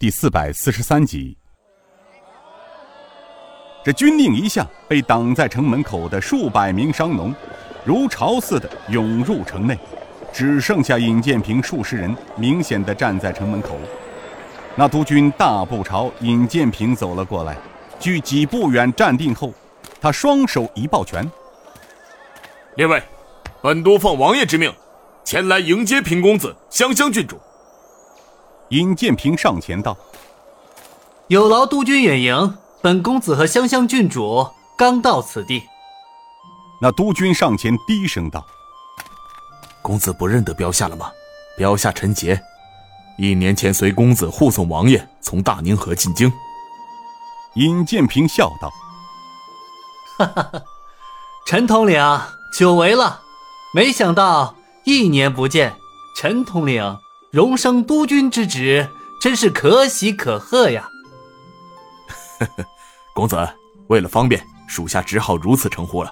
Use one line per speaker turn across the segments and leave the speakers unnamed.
第四百四十三集。这军令一下，被挡在城门口的数百名商农，如潮似的涌入城内，只剩下尹建平数十人明显的站在城门口。那督军大步朝尹建平走了过来，距几步远站定后，他双手一抱拳：“
列位，本督奉王爷之命，前来迎接平公子、香香郡主。”
尹建平上前道：“
有劳督军远迎。”本公子和香香郡主刚到此地。
那督军上前低声道：“
公子不认得标下了吗？标下陈杰，一年前随公子护送王爷从大宁河进京。”
尹建平笑道：“
哈哈哈，陈统领久违了，没想到一年不见，陈统领荣升督军之职，真是可喜可贺呀。”
呵呵，公子，为了方便，属下只好如此称呼了。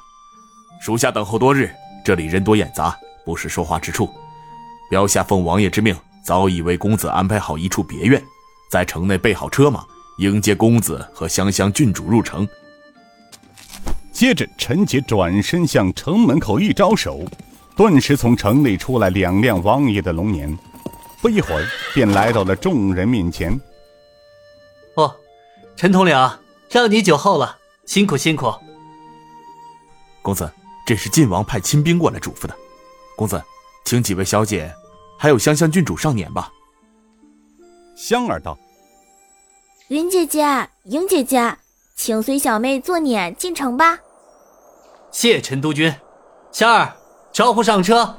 属下等候多日，这里人多眼杂，不是说话之处。标下奉王爷之命，早已为公子安排好一处别院，在城内备好车马，迎接公子和香香郡主入城。
接着，陈杰转身向城门口一招手，顿时从城内出来两辆王爷的龙辇，不一会儿便来到了众人面前。
哦。陈统领，让你久候了，辛苦辛苦。
公子，这是晋王派亲兵过来嘱咐的。公子，请几位小姐，还有香香郡主上辇吧。
香儿道：“
云姐姐、莹姐姐，请随小妹坐辇进城吧。”
谢陈督军，香儿，招呼上车。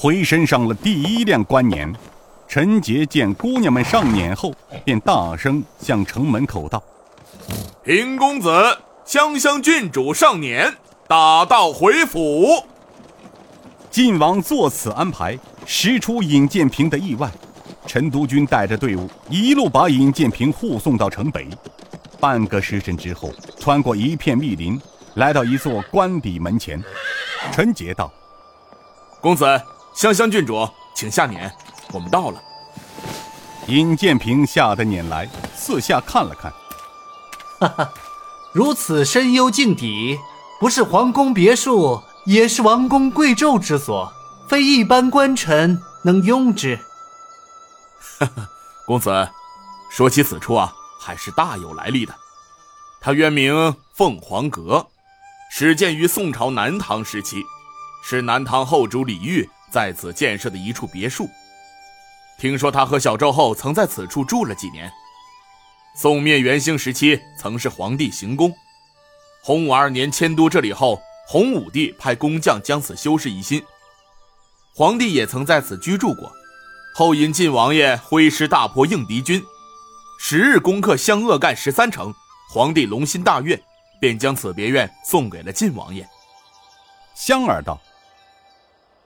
回身上了第一辆官辇。陈杰见姑娘们上辇后，便大声向城门口道：“
平公子、香香郡主上辇，打道回府。”
晋王作此安排，实出尹建平的意外。陈督军带着队伍一路把尹建平护送到城北。半个时辰之后，穿过一片密林，来到一座官邸门前。陈杰道：“
公子、香香郡主，请下辇。”我们到了。
尹建平下得辇来，四下看了看，
哈哈，如此深幽静底，不是皇宫别墅，也是王公贵胄之所，非一般官臣能用之。
哈哈，公子，说起此处啊，还是大有来历的。它原名凤凰阁，始建于宋朝南唐时期，是南唐后主李煜在此建设的一处别墅。听说他和小周后曾在此处住了几年。宋灭元兴时期，曾是皇帝行宫。洪武二年迁都这里后，洪武帝派工匠将此修饰一新。皇帝也曾在此居住过。后因晋王爷挥师大破应敌军，十日攻克湘鄂赣十三城，皇帝龙心大悦，便将此别院送给了晋王爷。
香儿道：“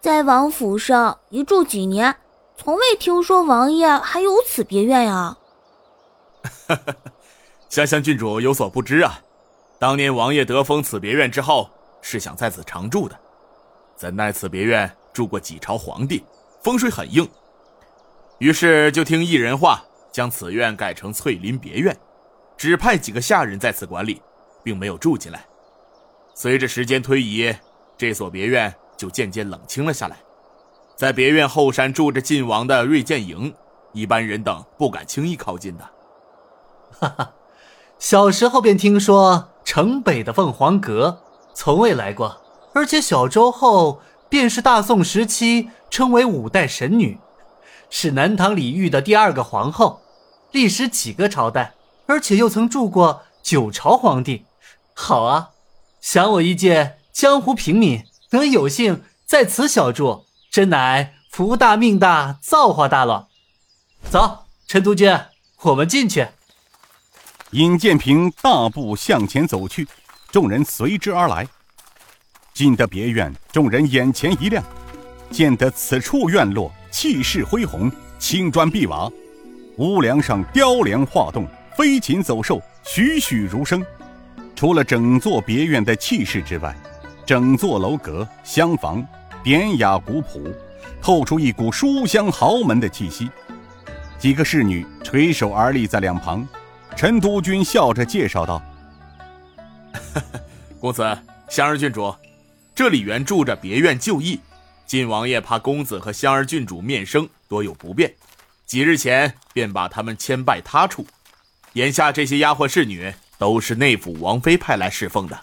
在王府上一住几年。”从未听说王爷还有此别院呀！
香香郡主有所不知啊，当年王爷得封此别院之后，是想在此常住的。怎奈此别院住过几朝皇帝，风水很硬，于是就听一人话，将此院改成翠林别院，只派几个下人在此管理，并没有住进来。随着时间推移，这所别院就渐渐冷清了下来。在别院后山住着晋王的锐剑营，一般人等不敢轻易靠近的。
哈哈，小时候便听说城北的凤凰阁，从未来过。而且小周后便是大宋时期称为五代神女，是南唐李煜的第二个皇后，历时几个朝代，而且又曾住过九朝皇帝。好啊，想我一介江湖平民能有幸在此小住。真乃福大命大，造化大了。走，陈督军，我们进去。
尹建平大步向前走去，众人随之而来。进得别院，众人眼前一亮，见得此处院落气势恢宏，青砖碧瓦，屋梁上雕梁画栋，飞禽走兽栩栩如生。除了整座别院的气势之外，整座楼阁厢房。典雅古朴，透出一股书香豪门的气息。几个侍女垂手而立在两旁。陈督军笑着介绍道：“
公子，香儿郡主，这里原住着别院旧役，晋王爷怕公子和香儿郡主面生多有不便，几日前便把他们迁拜他处。眼下这些丫鬟侍女都是内府王妃派来侍奉的。”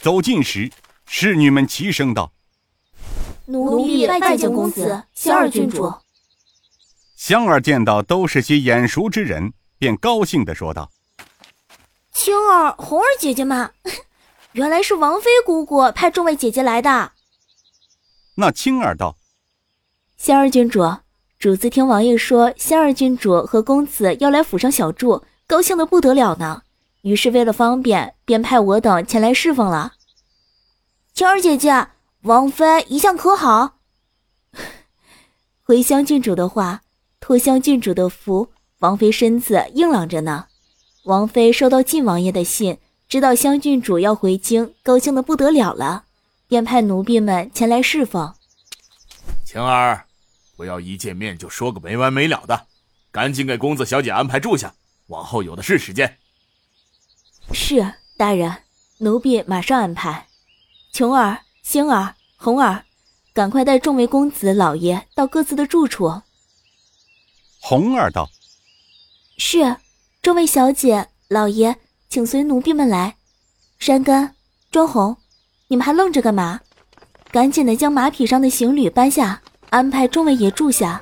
走近时，侍女们齐声道：“
奴婢拜见公子，香儿郡主。”
香儿见到都是些眼熟之人。便高兴地说道：“
青儿、红儿姐姐们，原来是王妃姑姑派众位姐姐来的。”
那青儿道：“
香儿郡主，主子听王爷说香儿郡主和公子要来府上小住，高兴的不得了呢。于是为了方便，便派我等前来侍奉了。晴儿姐姐，王妃一向可好？回乡郡主的话，托乡郡主的福。”王妃身子硬朗着呢。王妃收到晋王爷的信，知道湘郡主要回京，高兴的不得了了，便派奴婢们前来侍奉。
晴儿，不要一见面就说个没完没了的，赶紧给公子小姐安排住下，往后有的是时间。
是大人，奴婢马上安排。琼儿、星儿、红儿，赶快带众位公子老爷到各自的住处。
红儿道。
是，众位小姐、老爷，请随奴婢们来。山根、庄红，你们还愣着干嘛？赶紧的将马匹上的行李搬下，安排众位爷住下。